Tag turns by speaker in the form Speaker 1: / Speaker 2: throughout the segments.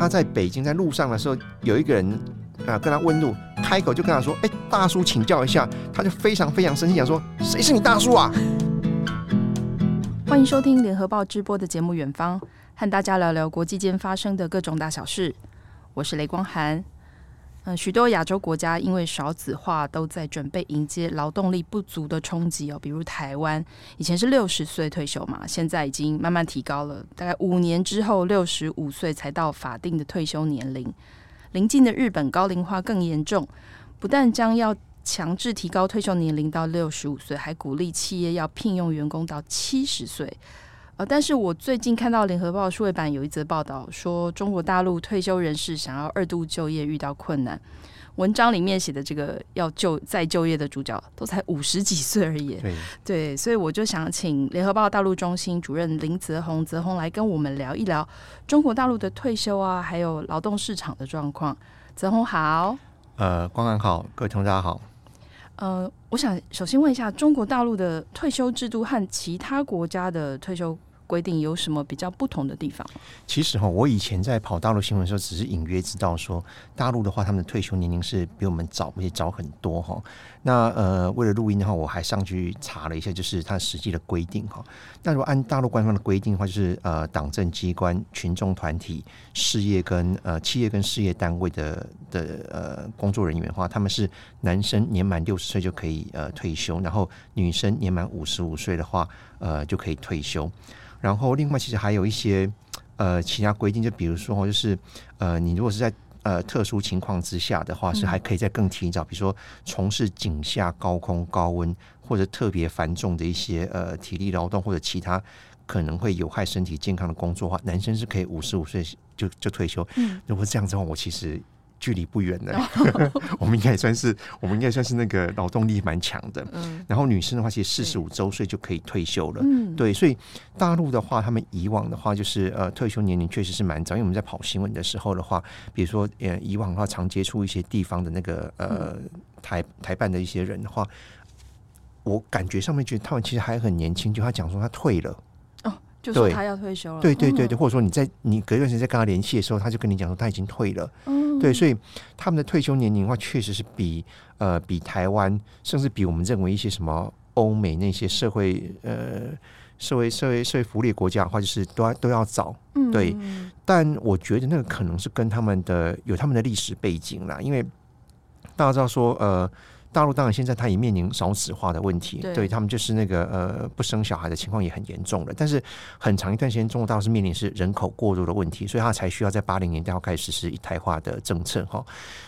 Speaker 1: 他在北京在路上的时候，有一个人啊跟他问路，开口就跟他说：“哎、大叔，请教一下。”他就非常非常生气，讲说：“谁是你大叔啊？”
Speaker 2: 欢迎收听联合报直播的节目《远方》，和大家聊聊国际间发生的各种大小事。我是雷光涵。嗯，许多亚洲国家因为少子化，都在准备迎接劳动力不足的冲击哦。比如台湾，以前是六十岁退休嘛，现在已经慢慢提高了，大概五年之后，六十五岁才到法定的退休年龄。邻近的日本高龄化更严重，不但将要强制提高退休年龄到六十五岁，还鼓励企业要聘用员工到七十岁。呃，但是我最近看到联合报数位版有一则报道，说中国大陆退休人士想要二度就业遇到困难。文章里面写的这个要就再就业的主角都才五十几岁而已。
Speaker 1: 对，
Speaker 2: 对，所以我就想请联合报大陆中心主任林泽宏泽宏来跟我们聊一聊中国大陆的退休啊，还有劳动市场的状况。泽宏好，
Speaker 1: 呃，光安好，各位同大家好。
Speaker 2: 呃，我想首先问一下，中国大陆的退休制度和其他国家的退休规定有什么比较不同的地方？
Speaker 1: 其实哈，我以前在跑大陆新闻的时候，只是隐约知道说，大陆的话，他们的退休年龄是比我们早，而且早很多哈。那呃，为了录音的话，我还上去查了一下，就是它实际的规定哈。那如果按大陆官方的规定的话，就是呃，党政机关、群众团体、事业跟呃企业跟事业单位的的呃工作人员的话，他们是男生年满六十岁就可以呃退休，然后女生年满五十五岁的话，呃就可以退休。然后，另外其实还有一些呃其他规定，就比如说，就是呃，你如果是在呃特殊情况之下的话，是还可以再更提早，比如说从事井下、高空、高温或者特别繁重的一些呃体力劳动或者其他可能会有害身体健康的工作的话，男生是可以五十五岁就就退休。嗯，如果这样子的话，我其实。距离不远的，我们应该也算是，我们应该算是那个劳动力蛮强的。嗯，然后女生的话，其实四十五周岁就可以退休了。嗯，对，所以大陆的话，他们以往的话就是呃退休年龄确实是蛮早，因为我们在跑新闻的时候的话，比如说呃以往的话常接触一些地方的那个呃台台办的一些人的话，我感觉上面觉得他们其实还很年轻，就他讲说他退了。
Speaker 2: 就说他要退休了，
Speaker 1: 对对对对，或者说你在你隔一段时间再跟他联系的时候，他就跟你讲说他已经退了，嗯，对，所以他们的退休年龄的话，确实是比呃比台湾，甚至比我们认为一些什么欧美那些社会呃社会社会社会福利国家的话，就是都要都要早，嗯对。但我觉得那个可能是跟他们的有他们的历史背景啦，因为大家知道说呃。大陆当然现在它也面临少子化的问题，对，对他们就是那个呃不生小孩的情况也很严重了。但是很长一段时间，中国大陆是面临是人口过度的问题，所以他才需要在八零年代要开始实施一胎化的政策哈。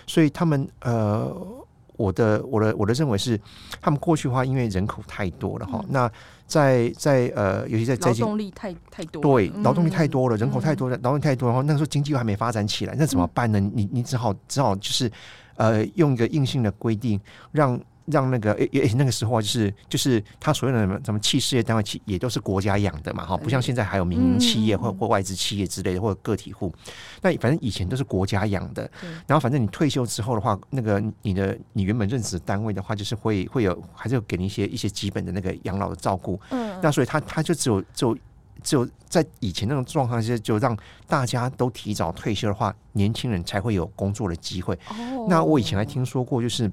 Speaker 1: 所以他们呃，我的我的我的认为是，他们过去的话因为人口太多了哈、嗯，那在在呃，尤其在在
Speaker 2: 劳动力太太多，
Speaker 1: 对，劳动力太多了，人口太多了，劳动力太多，然后那个时候经济又还没发展起来，那怎么办呢？嗯、你你只好只好就是。呃，用一个硬性的规定，让让那个诶诶，那个时候啊就是就是他所有的什么什么企事业单位企也都是国家养的嘛，哈，不像现在还有民营企业或或外资企业之类的，或者个体户。那反正以前都是国家养的，然后反正你退休之后的话，那个你的你原本任职单位的话，就是会会有还是有给你一些一些基本的那个养老的照顾。嗯，那所以他他就只有只有。只有在以前那种状况下，就让大家都提早退休的话，年轻人才会有工作的机会。Oh. 那我以前还听说过，就是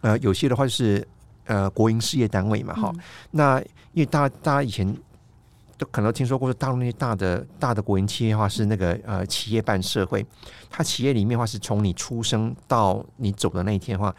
Speaker 1: 呃，有些的话就是呃，国营事业单位嘛，哈、嗯。那因为大家大家以前都可能听说过，大陆那些大的大的国营企业的话是那个呃企业办社会，它企业里面的话是从你出生到你走的那一天的话。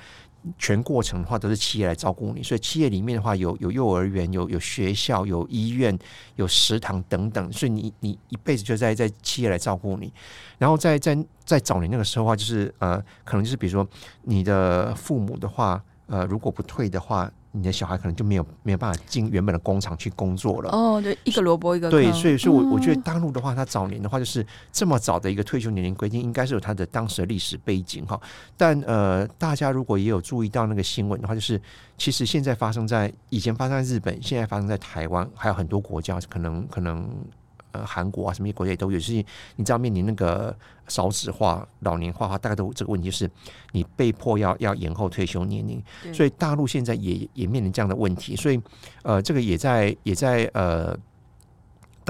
Speaker 1: 全过程的话都是企业来照顾你，所以企业里面的话有有幼儿园、有有学校、有医院、有食堂等等，所以你你一辈子就在在企业来照顾你。然后在在在早年那个时候的话，就是呃，可能就是比如说你的父母的话，呃，如果不退的话。你的小孩可能就没有没有办法进原本的工厂去工作了。
Speaker 2: 哦，对，一个萝卜一个坑。
Speaker 1: 对，所以说我我觉得大陆的话，他早年的话就是这么早的一个退休年龄规定，应该是有他的当时的历史背景哈。但呃，大家如果也有注意到那个新闻的话，就是其实现在发生在以前发生在日本，现在发生在台湾，还有很多国家可能可能。呃，韩国啊，什么国家也都有。是，你知道面临那个少子化、老年化，大概都这个问题，就是你被迫要要延后退休年龄。所以大陆现在也也面临这样的问题。所以，呃，这个也在也在呃。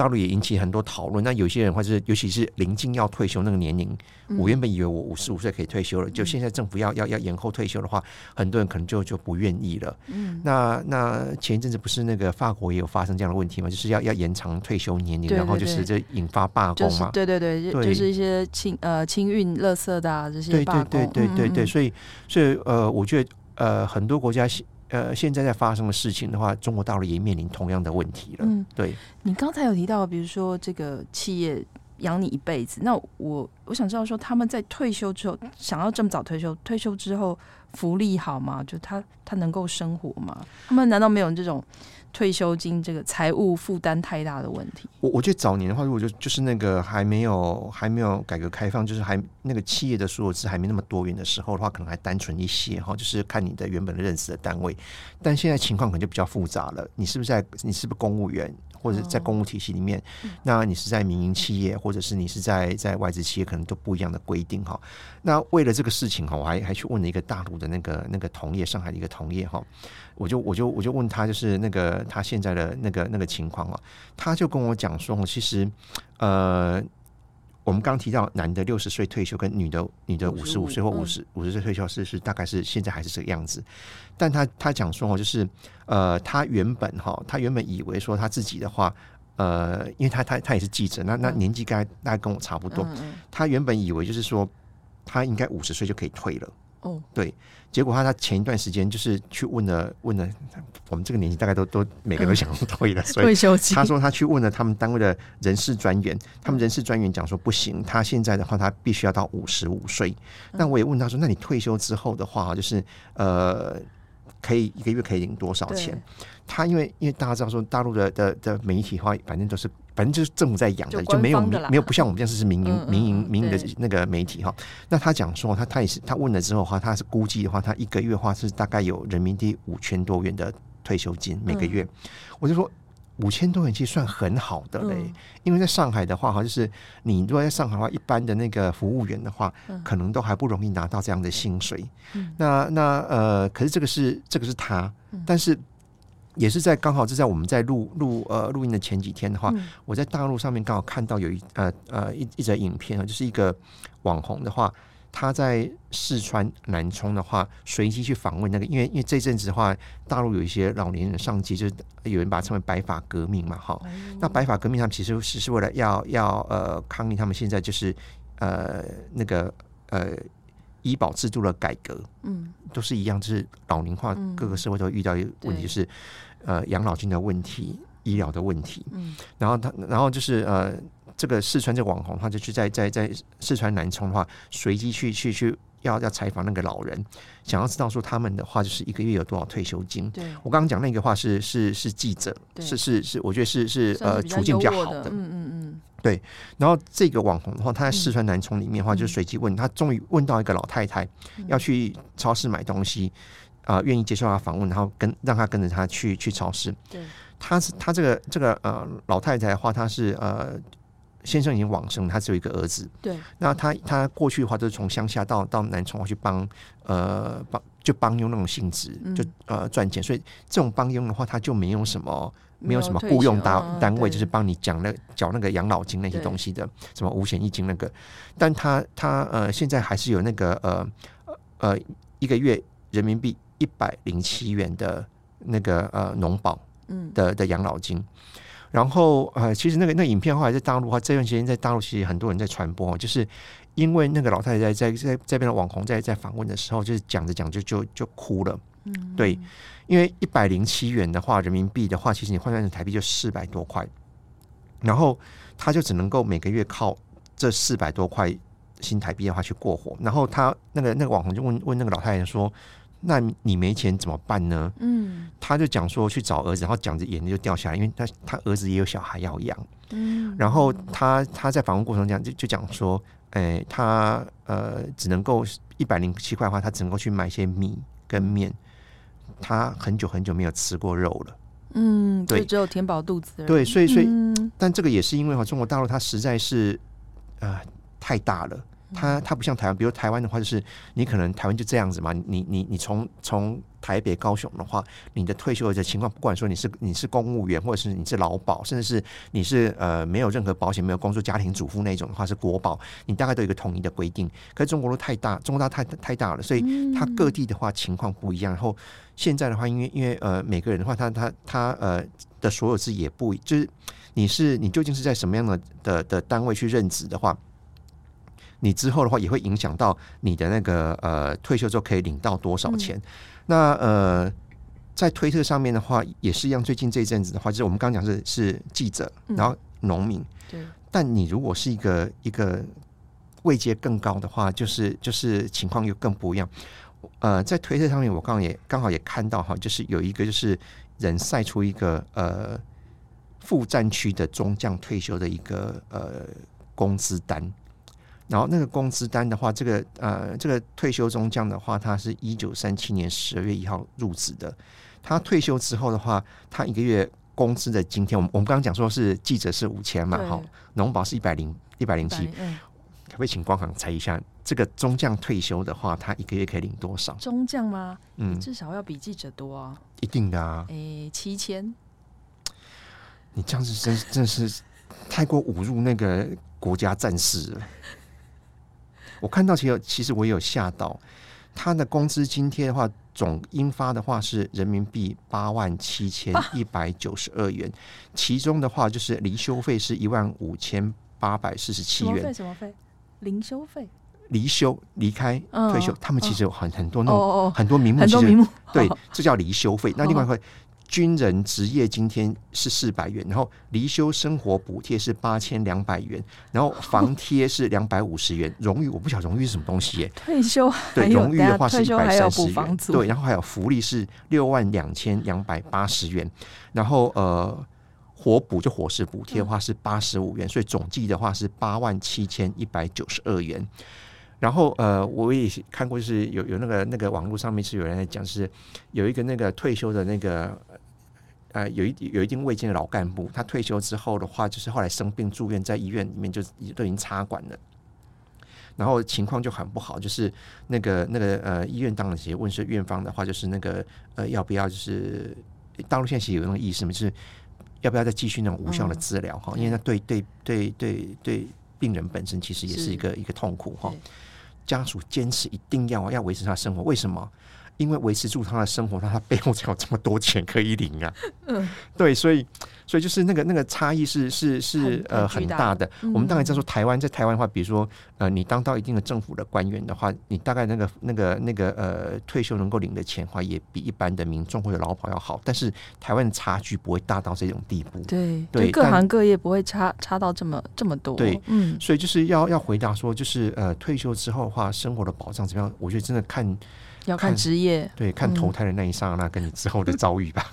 Speaker 1: 大陆也引起很多讨论。那有些人或者是尤其是临近要退休那个年龄，嗯、我原本以为我五十五岁可以退休了，就现在政府要要要延后退休的话，很多人可能就就不愿意了。嗯，那那前一阵子不是那个法国也有发生这样的问题嘛？就是要要延长退休年龄，对对对，然后就是这引发罢工嘛。
Speaker 2: 对对对，对就是一些清呃清运垃圾的啊这些罢工。
Speaker 1: 对对对对对对，所以所以呃，我觉得呃很多国家。呃，现在在发生的事情的话，中国大陆也面临同样的问题了。嗯，对。
Speaker 2: 你刚才有提到，比如说这个企业养你一辈子，那我我想知道说，他们在退休之后，想要这么早退休，退休之后福利好吗？就他他能够生活吗？他们难道没有这种？退休金这个财务负担太大的问题，
Speaker 1: 我我觉得早年的话，如果就就是那个还没有还没有改革开放，就是还那个企业的所有制还没那么多元的时候的话，可能还单纯一些哈，就是看你的原本的认识的单位。但现在情况可能就比较复杂了，你是不是在你是不是公务员？或者在公务体系里面，哦、那你是在民营企业，或者是你是在在外资企业，可能都不一样的规定哈。那为了这个事情哈，我还还去问了一个大陆的那个那个同业，上海的一个同业哈，我就我就我就问他，就是那个他现在的那个那个情况啊，他就跟我讲说，其实呃。我们刚刚提到男的六十岁退休，跟女的女的五十五岁或五十五十岁退休是是大概是现在还是这个样子，但他他讲说哦，就是呃，他原本哈，他原本以为说他自己的话，呃，因为他他他也是记者，那那年纪该大概跟我差不多，他原本以为就是说他应该五十岁就可以退了。哦，对，结果他他前一段时间就是去问了问了，我们这个年纪大概都都每个人都想退了，所以他说他去问了他们单位的人事专员，他们人事专员讲说不行，他现在的话他必须要到五十五岁。那我也问他说，那你退休之后的话，就是呃。可以一个月可以领多少钱？他因为因为大家知道说大陆的的的媒体的话，反正都是反正就是政府在养的，就没有没有不像我们这样是民营民营民营的那个媒体哈。那他讲说他他也是他问了之后的话，他是估计的话，他一个月的话是大概有人民币五千多元的退休金每个月。我就说。五千多元其实算很好的嘞，嗯、因为在上海的话，哈，就是你如果在上海的话，一般的那个服务员的话，嗯、可能都还不容易拿到这样的薪水。嗯、那那呃，可是这个是这个是他，嗯、但是也是在刚好是在我们在录录呃录音的前几天的话，嗯、我在大陆上面刚好看到有一呃呃一一则影片啊，就是一个网红的话。他在四川南充的话，随机去访问那个，因为因为这阵子的话，大陆有一些老年人上街，就是有人把它称为“白发革命”嘛，哈。那白发革命他们其实是是为了要要呃抗议他们现在就是呃那个呃医保制度的改革，嗯，都是一样，就是老龄化，各个社会都遇到一个问题，就是呃养老金的问题、医疗的问题，嗯，然后他然后就是呃。这个四川这个网红，他就去在在在四川南充的话，随机去去去要要采访那个老人，想要知道说他们的话就是一个月有多少退休金。对，我刚刚讲那个话是是是记者，是是是，我觉得是是呃处境比较好的。嗯嗯嗯，对。然后这个网红的话，他在四川南充里面的话，就随机问他，终于问到一个老太太要去超市买东西，啊、呃，愿意接受他访问，然后跟让他跟着他去去超市。对，他是他这个这个呃老太太的话，他是呃。先生已经往生，他只有一个儿子。对，那他他过去的话，都是从乡下到到南充去帮呃帮就帮佣那种性质，就呃赚钱。所以这种帮佣的话，他就没有什么没有什么雇佣单单位，就是帮你讲那缴那个养老金那些东西的，什么五险一金那个。但他他呃现在还是有那个呃呃一个月人民币一百零七元的那个呃农保嗯的的养老金。然后呃，其实那个那影片后来在大陆的话，这段时间在大陆其实很多人在传播，就是因为那个老太太在在在这边的网红在在访问的时候，就是讲着讲着就就就哭了。嗯，对，因为一百零七元的话，人民币的话，其实你换算成台币就四百多块，然后他就只能够每个月靠这四百多块新台币的话去过活。然后他那个那个网红就问问那个老太太说。那你没钱怎么办呢？嗯，他就讲说去找儿子，然后讲着眼泪就掉下来，因为他他儿子也有小孩要养。嗯，然后他他在访问过程中讲就就讲说，哎、欸，他呃只能够一百零七块的话，他只能够去买些米跟面。他很久很久没有吃过肉了。嗯，对，只有填饱肚子。对，所以所以，嗯、但这个也是因为哈，中国大陆它实在是呃太大了。它它不像台湾，比如台湾的话，就是你可能台湾就这样子嘛。你你你从从台北、高雄的话，你的退休的情况，不管说你是你是公务员，或者是你是劳保，甚至是你是呃没有任何保险、没有工作、家庭主妇那种的话，是国保，你大概都有一个统一的规定。可是中国都太大，中国大太太大了，所以它各地的话情况不一样。然后现在的话，因为因为呃每个人的话，他他他呃的所有制也不就是你是你究竟是在什么样的的的单位去任职的话。你之后的话也会影响到你的那个呃退休之后可以领到多少钱？嗯、那呃在推特上面的话也是一样。最近这一阵子的话，就是我们刚刚讲是是记者，然后农民。对。但你如果是一个一个位阶更高的话，就是就是情况又更不一样。呃，在推特上面，我刚刚也刚好也看到哈，就是有一个就是人晒出一个呃副战区的中将退休的一个呃工资单。然后那个工资单的话，这个呃，这个退休中将的话，他是一九三七年十二月一号入职的。他退休之后的话，他一个月工资的今天，我们我们刚刚讲说是记者是五千嘛，哈，农保是一百零一百零七，可不可以请光航猜一下，这个中将退休的话，他一个月可以领多少？
Speaker 2: 中将吗？嗯，至少要比记者多啊，
Speaker 1: 一定的啊。
Speaker 2: 诶，七千。
Speaker 1: 你这样子真真是太过侮辱那个国家战士了。我看到其实其实我也有吓到，他的工资津贴的话，总应发的话是人民币八万七千一百九十二元，其中的话就是离休费是一万五千八百四十七元。
Speaker 2: 什么费？什么费？零休费？
Speaker 1: 离休离开退休，他们其实有很很多那种很多
Speaker 2: 名
Speaker 1: 目，
Speaker 2: 很多名目，
Speaker 1: 对，这叫离休费。那另外会。军人职业津贴是四百元，然后离休生活补贴是八千两百元，然后房贴是两百五十元。荣誉我不晓得荣誉是什么东西耶？
Speaker 2: 退休
Speaker 1: 对荣誉的话是一百三十元，对，然后还有福利是六万两千两百八十元，然后呃火补就伙食补贴的话是八十五元，所以总计的话是八万七千一百九十二元。然后呃我也看过，就是有有那个那个网络上面是有人在讲，是有一个那个退休的那个。呃，有一有一定位阶的老干部，他退休之后的话，就是后来生病住院，在医院里面就都已经插管了，然后情况就很不好，就是那个那个呃，医院当然直接问是院方的话，就是那个呃，要不要就是大陆现在其实有那种意识嘛，就是要不要再继续那种无效的治疗哈？嗯、因为那对对对对对病人本身其实也是一个是一个痛苦哈。家属坚持一定要要维持他生活，为什么？因为维持住他的生活，他他背后才有这么多钱可以领啊。嗯，对，所以所以就是那个那个差异是是是呃很大的。我们当然在说台湾，在台湾的话，比如说呃，你当到一定的政府的官员的话，你大概那个那个那个呃退休能够领的钱的话，也比一般的民众或者劳保要好。但是台湾的差距不会大到这种地步。
Speaker 2: 对对，各行各业不会差差到这么这么多。
Speaker 1: 对，嗯，所以就是要要回答说，就是呃退休之后的话，生活的保障怎么样？我觉得真的看。
Speaker 2: 要看职业，
Speaker 1: 对，看投胎的那一刹那，跟你之后的遭遇吧。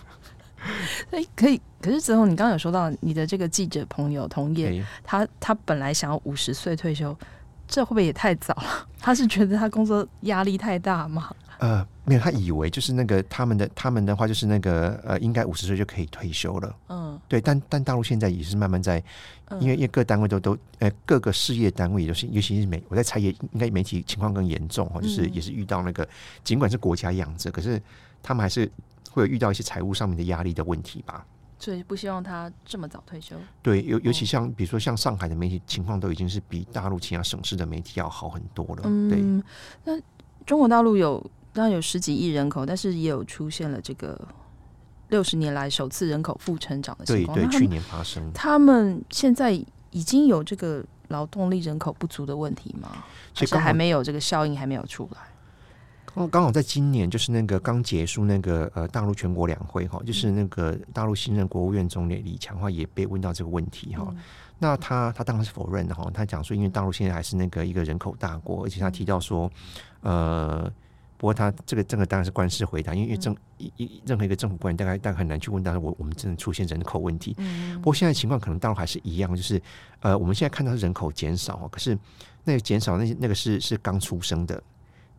Speaker 2: 哎、嗯，可以。可是之后，你刚刚有说到你的这个记者朋友同业，欸、他他本来想要五十岁退休，这会不会也太早了？他是觉得他工作压力太大吗？
Speaker 1: 呃，没有，他以为就是那个他们的他们的话，就是那个呃，应该五十岁就可以退休了。嗯，对，但但大陆现在也是慢慢在，因为因为各单位都都呃各个事业单位也都是，尤其是媒，我在猜也应该媒体情况更严重哈，就是也是遇到那个，尽管是国家养着，可是他们还是会有遇到一些财务上面的压力的问题吧。
Speaker 2: 所以不希望他这么早退休。
Speaker 1: 对，尤尤其像比如说像上海的媒体情况，都已经是比大陆其他省市的媒体要好很多了。嗯，对。
Speaker 2: 那中国大陆有。当然有十几亿人口，但是也有出现了这个六十年来首次人口负成长的情况。
Speaker 1: 对对，去年发生。
Speaker 2: 他们现在已经有这个劳动力人口不足的问题吗？还是还没有这个效应还没有出来？
Speaker 1: 刚刚好在今年，就是那个刚结束那个呃大陆全国两会哈，就是那个大陆新任国务院总理李强哈也被问到这个问题哈。嗯、那他他当然是否认的哈，他讲说因为大陆现在还是那个一个人口大国，而且他提到说呃。不过他这个这个当然是官司回答，因为政一一任何一个政府官员大概大概很难去问到我我们真的出现人口问题。嗯、不过现在情况可能大陆还是一样，就是呃我们现在看到是人口减少，可是那个减少那那个是是刚出生的，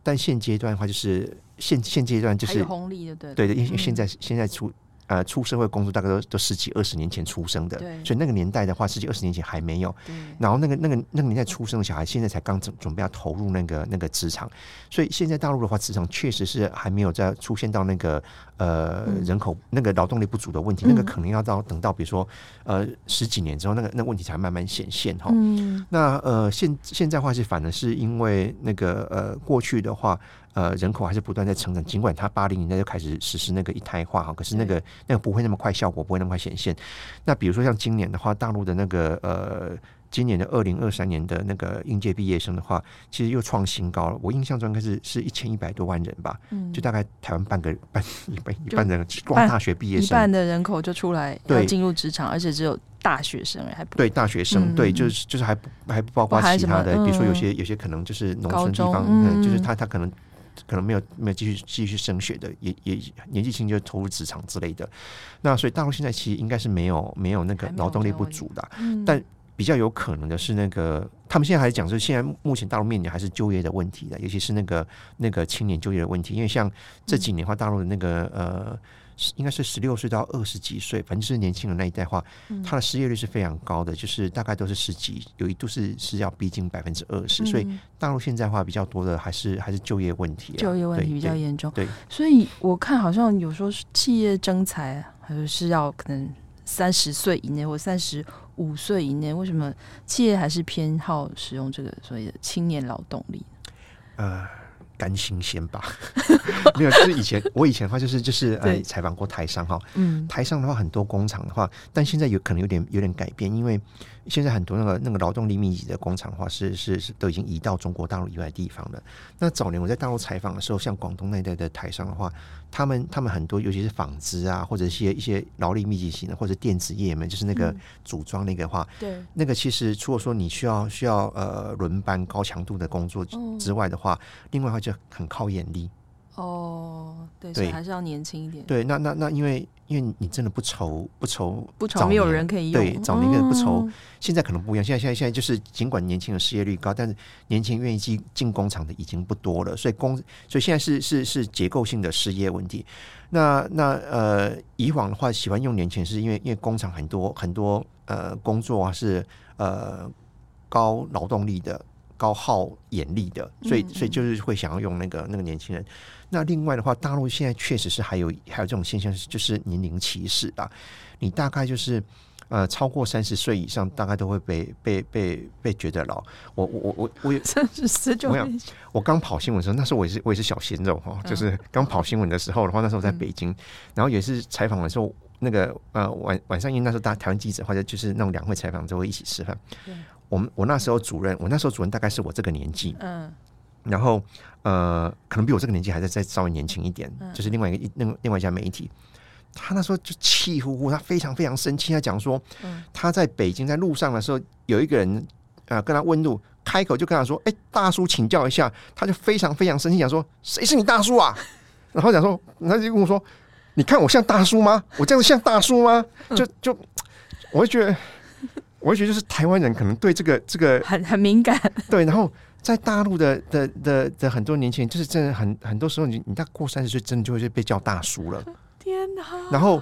Speaker 1: 但现阶段的话就是现现阶段就是
Speaker 2: 红利的对
Speaker 1: 对的，因为现在、嗯、现在出呃出社会工作大概都都十几二十年前出生的，
Speaker 2: 对
Speaker 1: 所以那个年代的话，十几二十年前还没有。然后那个那个那个年代出生的小孩，现在才刚准准备要投入那个那个职场，所以现在大陆的话，职场确实是还没有在出现到那个呃人口那个劳动力不足的问题，
Speaker 2: 嗯、
Speaker 1: 那个可能要到等到比如说呃十几年之后，那个那个问题才慢慢显现哈。
Speaker 2: 嗯，
Speaker 1: 那呃现现在话是反而是因为那个呃过去的话。呃，人口还是不断在成长，尽管他八零年代就开始实施那个一胎化哈，可是那个那个不会那么快，效果不会那么快显现。那比如说像今年的话，大陆的那个呃，今年的二零二三年的那个应届毕业生的话，其实又创新高了。我印象中应该是是一千一百多万人吧，嗯，就大概台湾半个 半一半一半的光大学毕业生，
Speaker 2: 一半的人口就出来要进入职场，而且只有大学生还不
Speaker 1: 对大学生，嗯、对，就是就是还不还不包括其他的，嗯、比如说有些有些可能就是农村地方，嗯，就是他他可能。可能没有没有继续继续升学的，也也年纪轻就投入职场之类的。那所以大陆现在其实应该是没有没有那个劳动力不足的，嗯、但比较有可能的是那个他们现在还讲是，现在目前大陆面临还是就业的问题的，尤其是那个那个青年就业的问题，因为像这几年的话，大陆的那个呃。应该是十六岁到二十几岁，反正就是年轻人那一代话，他的失业率是非常高的，就是大概都是十几，有一度是是要逼近百分之二十。所以大陆现在话比较多的还是还是就业问题，
Speaker 2: 就业问题比较严重。
Speaker 1: 对，
Speaker 2: 所以我看好像有说企业征才，还是是要可能三十岁以内或三十五岁以内，为什么企业还是偏好使用这个所谓的青年劳动力？
Speaker 1: 呃。干新鲜吧，没有，就是以前我以前的话就是就是呃采访过台商哈，嗯，台商的话很多工厂的话，但现在有可能有点有点改变，因为现在很多那个那个劳动力密集的工厂的话是是是都已经移到中国大陆以外的地方了。那早年我在大陆采访的时候，像广东那一带的台商的话，他们他们很多尤其是纺织啊，或者一些一些劳力密集型的，或者电子业嘛，就是那个组装那个话，对，那个其实除了说你需要需要呃轮班高强度的工作之外的话，另外的话就很靠眼力
Speaker 2: 哦，对，所以还是要年轻一点。
Speaker 1: 对，那那那，因为因为你真的不愁不愁
Speaker 2: 不愁没有人可以用，
Speaker 1: 对，早年不愁，嗯、现在可能不一样。现在现在现在就是，尽管年轻人失业率高，但是年轻人愿意进进工厂的已经不多了，所以工所以现在是是是结构性的失业问题。那那呃，以往的话喜欢用年轻人，是因为因为工厂很多很多呃工作啊是呃高劳动力的。高耗眼力的，所以所以就是会想要用那个那个年轻人。那另外的话，大陆现在确实是还有还有这种现象，就是年龄歧视啊。你大概就是呃超过三十岁以上，大概都会被被被被觉得老。我我我我有
Speaker 2: 三十岁就没
Speaker 1: 我刚跑新闻的时候，那时候我也是我也是小鲜肉哈，就是刚跑新闻的时候的话，那时候在北京，然后也是采访的时候，那个呃晚晚上因为那时候大台湾记者或者就是那种两会采访都会一起吃饭。我们我那时候主任，我那时候主任大概是我这个年纪，嗯，然后呃，可能比我这个年纪还在再稍微年轻一点，嗯、就是另外一个另另外一家媒体，他那时候就气呼呼，他非常非常生气，他讲说，他在北京在路上的时候，有一个人呃跟他问路，开口就跟他说，哎，大叔请教一下，他就非常非常生气，讲说，谁是你大叔啊？然后讲说，他就跟我说，你看我像大叔吗？我这样子像大叔吗？就就，我会觉得。我会觉得就是台湾人可能对这个这个
Speaker 2: 很很敏感，
Speaker 1: 对。然后在大陆的的的的很多年轻人，就是真的很很多时候你，你你大过三十岁，真的就会被叫大叔了。
Speaker 2: 天哪！
Speaker 1: 然后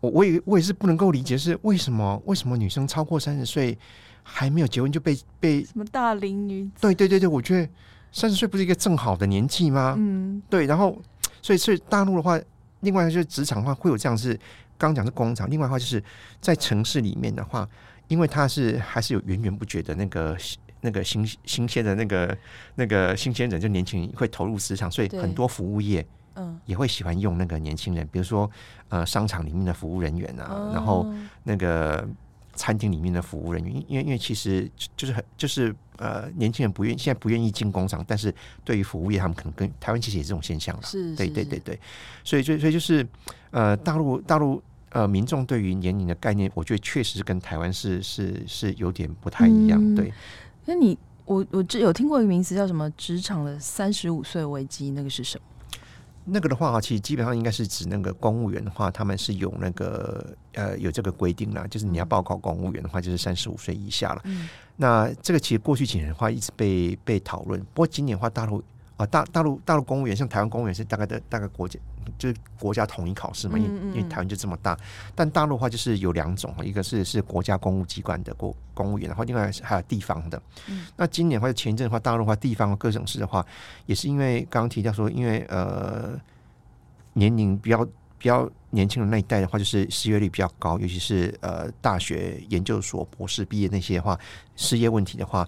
Speaker 1: 我我也我也是不能够理解，是为什么为什么女生超过三十岁还没有结婚就被被
Speaker 2: 什么大龄女子？
Speaker 1: 对对对对，我觉得三十岁不是一个正好的年纪吗？嗯，对。然后所以所以大陆的话，另外就是职场的话会有这样是刚讲是工厂，另外的话就是在城市里面的话。因为他是还是有源源不绝的那个那个新新鲜的那个那个新鲜人，就年轻人会投入市场，所以很多服务业嗯。也会喜欢用那个年轻人，比如说呃商场里面的服务人员啊，然后那个餐厅里面的服务人员，因为因为其实就是很就是呃年轻人不愿现在不愿意进工厂，但是对于服务业，他们可能跟台湾其实也是这种现象了，是，对对对对，所以所以所以就是呃大陆大陆。呃，民众对于年龄的概念，我觉得确实是跟台湾是是是有点不太一样。嗯、对，
Speaker 2: 那你我我这有听过一个名词叫什么“职场的三十五岁危机”，那个是什么？
Speaker 1: 那个的话，其实基本上应该是指那个公务员的话，他们是有那个呃有这个规定啦，就是你要报考公务员的话，就是三十五岁以下了。嗯、那这个其实过去几年的话，一直被被讨论。不过今年的话，大陆啊大大陆大陆公务员，像台湾公务员是大概的大概国家。就是国家统一考试嘛，因因为台湾就这么大。但大陆的话就是有两种，一个是是国家公务机关的公公务员，然后另外还有地方的。
Speaker 2: 嗯、
Speaker 1: 那今年或者前一阵的话，大陆的话，地方各省市的话，也是因为刚刚提到说，因为呃年龄比较比较年轻的那一代的话，就是失业率比较高，尤其是呃大学研究所博士毕业那些的话，失业问题的话。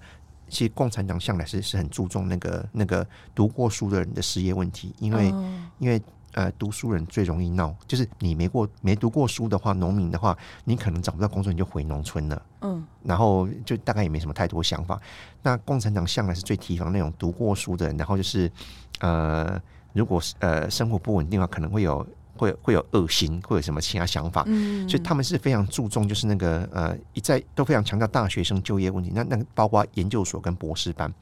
Speaker 1: 其实共产党向来是是很注重那个那个读过书的人的失业问题，因为、oh. 因为呃读书人最容易闹，就是你没过没读过书的话，农民的话，你可能找不到工作，你就回农村了。嗯，oh. 然后就大概也没什么太多想法。那共产党向来是最提防那种读过书的人，然后就是呃，如果呃生活不稳定的话，可能会有。会会有恶心，会有什么其他想法？嗯，所以他们是非常注重，就是那个呃，一再都非常强调大学生就业问题。那那个包括研究所跟博士班。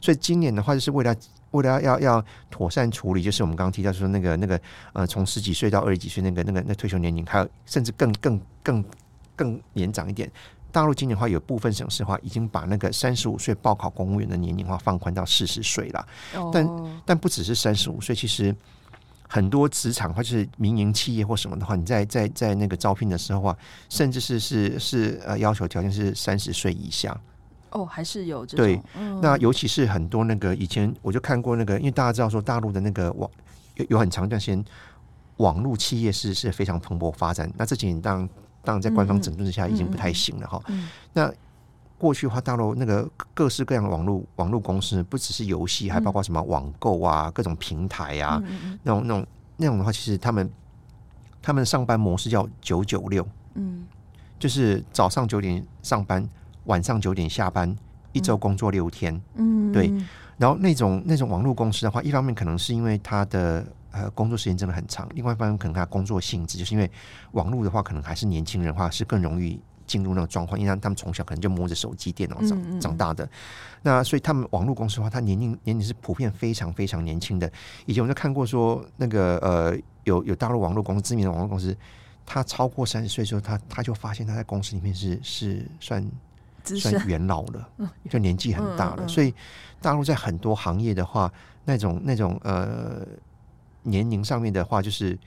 Speaker 1: 所以今年的话，就是为了为了要要妥善处理，就是我们刚刚提到说那个那个呃，从十几岁到二十几岁那个那个那退休年龄，还有甚至更更更更年长一点。大陆今年的话，有部分省市的话已经把那个三十五岁报考公务员的年龄的话放宽到四十岁了。哦，但但不只是三十五岁，其实。很多职场或者是民营企业或什么的话，你在在在那个招聘的时候啊，甚至是是是呃要求条件是三十岁以下。
Speaker 2: 哦，还是有这种。
Speaker 1: 对，嗯、那尤其是很多那个以前我就看过那个，因为大家知道说大陆的那个网有有很长一段时间，网络企业是是非常蓬勃发展。那这几年当然当然在官方整顿之下已经不太行了哈。嗯嗯、那过去的话，大陆那个各式各样的网络网络公司，不只是游戏，还包括什么网购啊、各种平台啊，嗯、那种那种那种的话，其实他们他们上班模式叫九九六，嗯，就是早上九点上班，晚上九点下班，一周工作六天，嗯，对。然后那种那种网络公司的话，一方面可能是因为他的呃工作时间真的很长，另外一方面可能他工作性质，就是因为网络的话，可能还是年轻人的话是更容易。进入那个状况，因为他们从小可能就摸着手机、电脑长长大的，嗯嗯，那所以他们网络公司的话，他年龄年龄是普遍非常非常年轻的。以前我就看过说，那个呃，有有大陆网络公司知名的网络公司，他超过三十岁之后，他他就发现他在公司里面是是算算元老了，就年纪很大了。嗯嗯嗯，所以大陆在很多行业的话，那种那种呃年龄上面的话，就是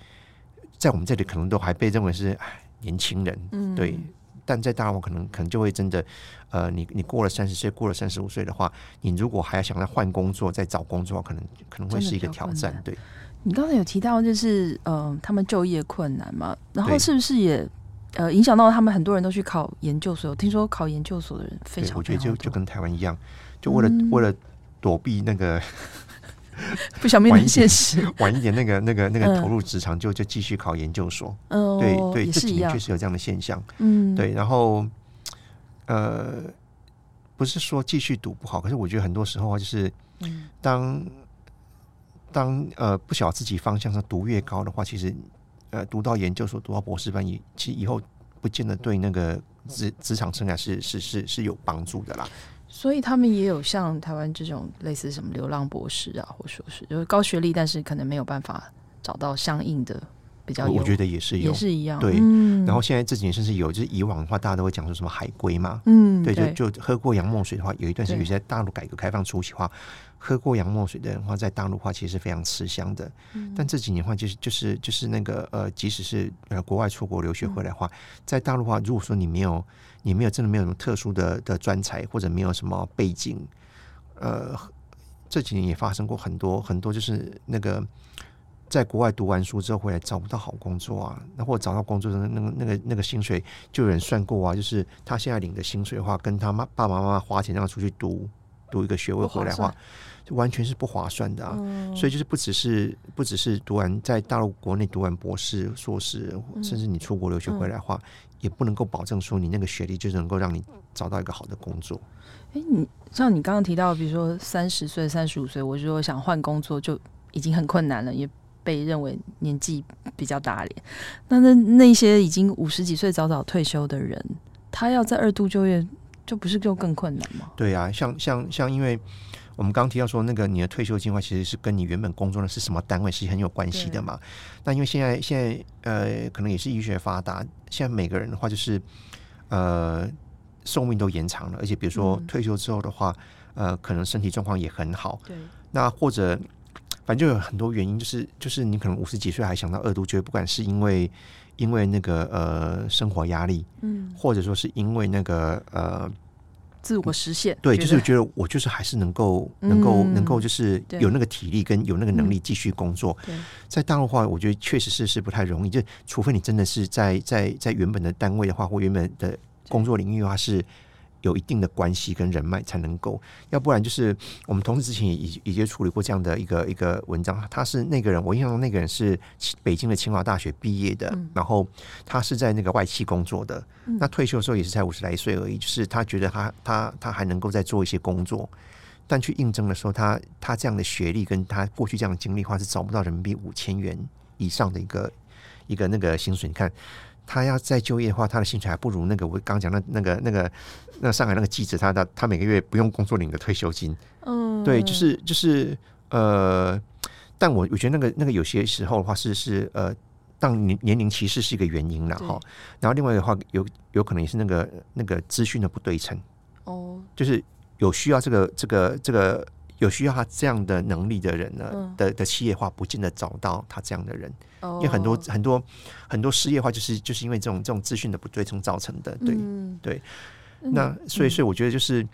Speaker 1: 在我们这里可能都还被认为是年轻人，嗯、对。但在大陆可能可能就会真的，呃，你你过了三十岁，过了三十五岁的话，你如果还要想再换工作、再找工作，可能可能会是一个挑战。对，
Speaker 2: 你刚才有提到就是呃，他们就业困难嘛，然后是不是也呃影响到他们很多人都去考研究所？听说考研究所的人非常，非常，
Speaker 1: 我觉得就就跟台湾一样，就为了、嗯、为了躲避那个。
Speaker 2: 不想面对现实，
Speaker 1: 晚一点那个那个那个投入职场就就继续考研究所，嗯，对对，这几年确实有这样的现象，嗯，对，然后呃，不是说继续读不好，可是我觉得很多时候啊，就是当当呃不晓得自己方向上读越高的话，其实呃读到研究所、读到博士班，以其实以后不见得对那个职职场生涯是是是是有帮助的啦。
Speaker 2: 所以他们也有像台湾这种类似什么流浪博士啊，或说是，就是高学历，但是可能没有办法找到相应的比较。
Speaker 1: 我觉得也是有，
Speaker 2: 也是一样。
Speaker 1: 对，嗯、然后现在这几年甚至有，就是以往的话，大家都会讲说什么海归嘛，嗯，对，就就喝过洋墨水的话，有一段时间在大陆改革开放初期的话，喝过洋墨水的人的话，在大陆的话其实是非常吃香的。嗯、但这几年的话，就是就是就是那个呃，即使是呃国外出国留学回来的话，嗯、在大陆的话，如果说你没有。你没有真的没有什么特殊的的专才，或者没有什么背景，呃，这几年也发生过很多很多，就是那个在国外读完书之后回来找不到好工作啊，那或者找到工作的那个那个那个薪水，就有人算过啊，就是他现在领的薪水的话，跟他妈爸爸妈妈花钱让他出去读读一个学位回来的话，就完全是不划算的啊。嗯、所以就是不只是不只是读完在大陆国内读完博士、硕士，甚至你出国留学回来的话。嗯嗯也不能够保证说你那个学历就能够让你找到一个好的工作。
Speaker 2: 哎、欸，你像你刚刚提到，比如说三十岁、三十五岁，我如果想换工作就已经很困难了，也被认为年纪比较大脸。那那那些已经五十几岁早早退休的人，他要在二度就业，就不是就更困难吗？
Speaker 1: 对啊，像像像因为。我们刚刚提到说，那个你的退休计划其实是跟你原本工作的是什么单位是很有关系的嘛？那因为现在现在呃，可能也是医学发达，现在每个人的话就是呃寿命都延长了，而且比如说退休之后的话，嗯、呃，可能身体状况也很好。对。那或者反正就有很多原因，就是就是你可能五十几岁还想到二度就业，不管是因为因为那个呃生活压力，嗯，或者说是因为那个呃。
Speaker 2: 自我实现，
Speaker 1: 对，就是觉得我就是还是能够，能够，能够，就是有那个体力跟有那个能力继续工作。在大陆的话，我觉得确实是是不太容易，就除非你真的是在在在原本的单位的话，或原本的工作领域的话是。有一定的关系跟人脉才能够，要不然就是我们同事之前也已已经处理过这样的一个一个文章。他是那个人，我印象中那个人是北京的清华大学毕业的，嗯、然后他是在那个外企工作的。嗯、那退休的时候也是才五十来岁而已，就是他觉得他他他还能够再做一些工作，但去应征的时候，他他这样的学历跟他过去这样的经历的话，是找不到人民币五千元以上的一个一个那个薪水。你看。他要再就业的话，他的薪水还不如那个我刚讲的那个那个那上海那个记者，他的他每个月不用工作领的退休金。嗯，对，就是就是呃，但我我觉得那个那个有些时候的话是是呃，当年年龄歧视是一个原因了哈。然后另外的话有有可能也是那个那个资讯的不对称。哦，就是有需要这个这个这个有需要他这样的能力的人呢，嗯、的的企业化不见得找到他这样的人。因为很多很多很多失业化，就是就是因为这种这种资讯的不对称造成的，对、嗯、对。那所以所以我觉得就是，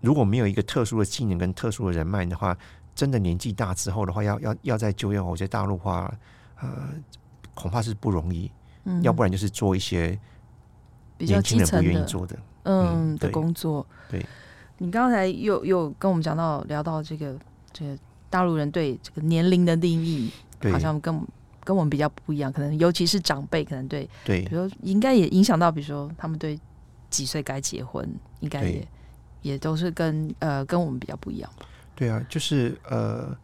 Speaker 1: 如果没有一个特殊的技能跟特殊的人脉的话，真的年纪大之后的话，要要要在就业，我觉得大陆话呃恐怕是不容易。嗯，要不然就是做一些年轻人不愿意做的
Speaker 2: 嗯的工作。
Speaker 1: 对，
Speaker 2: 你刚才又又跟我们讲到聊到这个这个大陆人对这个年龄的定义。好像跟跟我们比较不一样，可能尤其是长辈，可能对对，比如说应该也影响到，比如说他们对几岁该结婚，应该也也都是跟呃跟我们比较不一样。
Speaker 1: 对啊，就是呃，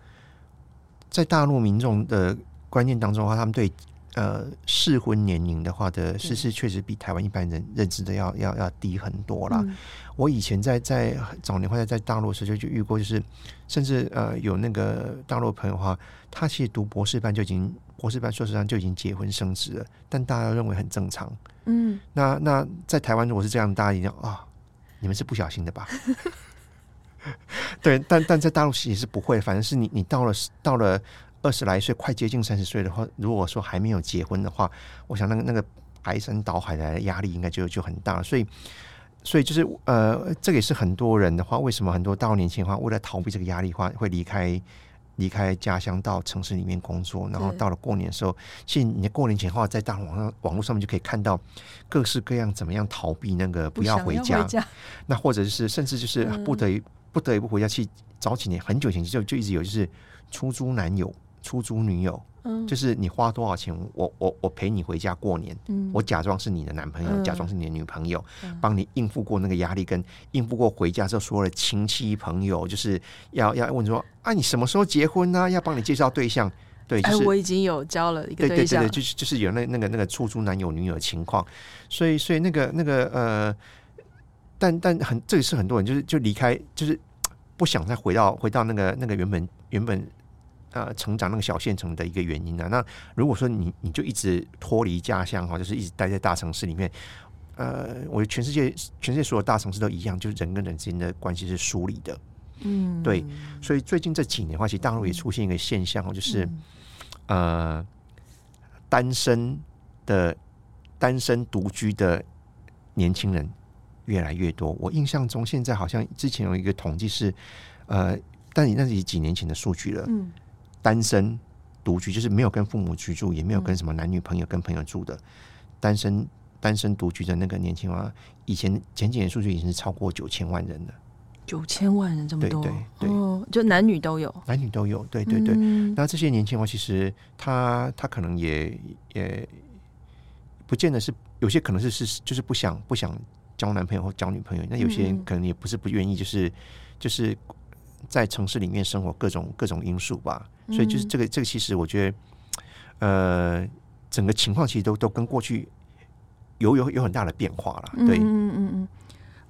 Speaker 1: 在大陆民众的观念当中的话，他们对呃适婚年龄的话的，事实确实比台湾一般人认知的要要要低很多啦。嗯、我以前在在早年或者在大陆的时候就就遇过，就是甚至呃有那个大陆朋友的话。他其实读博士班就已经，博士班、硕士班就已经结婚生子了，但大家都认为很正常。嗯，那那在台湾如果是这样，大家一定啊，你们是不小心的吧？对，但但在大陆其实是不会，反正是你你到了到了二十来岁，快接近三十岁的话，如果说还没有结婚的话，我想那个那个排山倒海的压力应该就就很大。所以所以就是呃，这个也是很多人的话，为什么很多大陆年轻人的话，为了逃避这个压力的话，会离开。离开家乡到城市里面工作，然后到了过年的时候，其实你过年前的话，在大网上网络上面就可以看到各式各样怎么样逃避那个不要回家，回家那或者是甚至就是不得已不得已不回家去，早几年很久以前就就一直有就是出租男友、出租女友。嗯，就是你花多少钱，我我我陪你回家过年，嗯，我假装是你的男朋友，嗯、假装是你的女朋友，帮、嗯、你应付过那个压力，跟应付过回家之后所有的亲戚朋友，就是要要问说啊，你什么时候结婚呢、啊？要帮你介绍对象，对，就是、
Speaker 2: 哎、我已经有交了一个对象，
Speaker 1: 对对对，就是就是有那那个那个出租男友女友的情况，所以所以那个那个呃，但但很这也是很多人就是就离开，就是不想再回到回到那个那个原本原本。呃，成长那个小县城的一个原因呢、啊？那如果说你你就一直脱离家乡哈，就是一直待在大城市里面，呃，我觉得全世界全世界所有大城市都一样，就是人跟人之间的关系是疏离的。嗯，对。所以最近这几年的话，其实大陆也出现一个现象，就是、嗯、呃，单身的单身独居的年轻人越来越多。我印象中，现在好像之前有一个统计是，呃，但你那是几年前的数据了。嗯。单身独居，就是没有跟父母居住，也没有跟什么男女朋友跟朋友住的，嗯、单身单身独居的那个年轻娃，以前前几年数据已经是超过九千万人了。
Speaker 2: 九千万人这么多，
Speaker 1: 对对对、哦，
Speaker 2: 就男女都有，
Speaker 1: 男女都有，对对对。嗯、那这些年轻娃其实他他可能也也不见得是，有些可能是是就是不想不想交男朋友或交女朋友，那有些人可能也不是不愿意，就是就是。在城市里面生活，各种各种因素吧，所以就是这个这个，其实我觉得，呃，整个情况其实都都跟过去有有有很大的变化了。对，嗯嗯嗯嗯，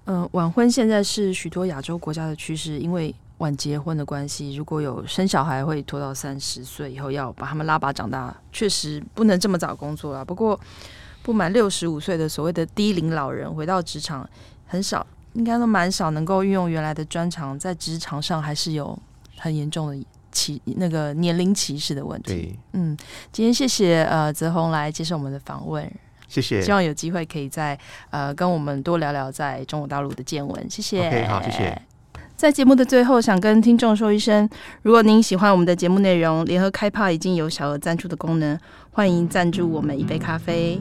Speaker 2: 呃，晚婚现在是许多亚洲国家的趋势，因为晚结婚的关系，如果有生小孩，会拖到三十岁以后要把他们拉拔长大，确实不能这么早工作了。不过，不满六十五岁的所谓的低龄老人回到职场很少。应该都蛮少能够运用原来的专长，在职场上还是有很严重的歧那个年龄歧视的问题。
Speaker 1: 对，
Speaker 2: 嗯，今天谢谢呃泽宏来接受我们的访问，
Speaker 1: 谢谢，
Speaker 2: 希望有机会可以再呃跟我们多聊聊在中国大陆的见闻。谢谢
Speaker 1: ，OK，好，谢谢。
Speaker 2: 在节目的最后，想跟听众说一声，如果您喜欢我们的节目内容，联合开趴已经有小额赞助的功能，欢迎赞助我们一杯咖啡。